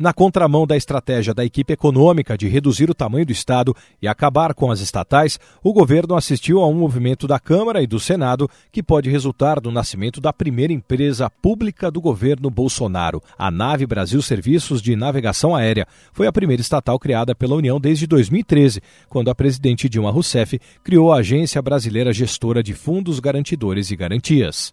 Na contramão da estratégia da equipe econômica de reduzir o tamanho do Estado e acabar com as estatais, o governo assistiu a um movimento da Câmara e do Senado que pode resultar no nascimento da primeira empresa pública do governo Bolsonaro, a Nave Brasil Serviços de Navegação Aérea. Foi a primeira estatal criada pela União desde 2013, quando a presidente Dilma Rousseff criou a Agência Brasileira Gestora de Fundos Garantidores e Garantias.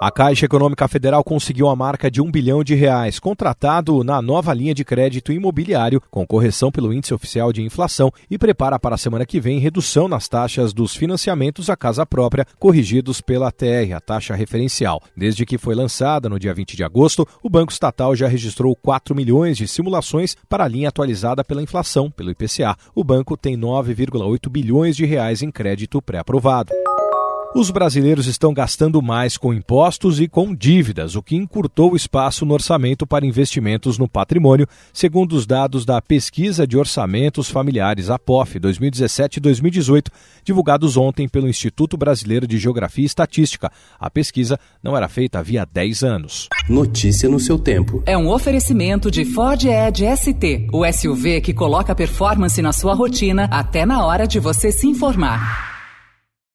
A Caixa Econômica Federal conseguiu a marca de um bilhão de reais, contratado na nova linha de crédito imobiliário, com correção pelo índice oficial de inflação, e prepara para a semana que vem redução nas taxas dos financiamentos à casa própria, corrigidos pela TR, a taxa referencial. Desde que foi lançada no dia 20 de agosto, o Banco Estatal já registrou 4 milhões de simulações para a linha atualizada pela inflação, pelo IPCA. O banco tem 9,8 bilhões de reais em crédito pré-aprovado. Os brasileiros estão gastando mais com impostos e com dívidas, o que encurtou o espaço no orçamento para investimentos no patrimônio, segundo os dados da Pesquisa de Orçamentos Familiares, APOF, 2017-2018, divulgados ontem pelo Instituto Brasileiro de Geografia e Estatística. A pesquisa não era feita havia 10 anos. Notícia no seu tempo. É um oferecimento de Ford Edge ST, o SUV que coloca performance na sua rotina até na hora de você se informar.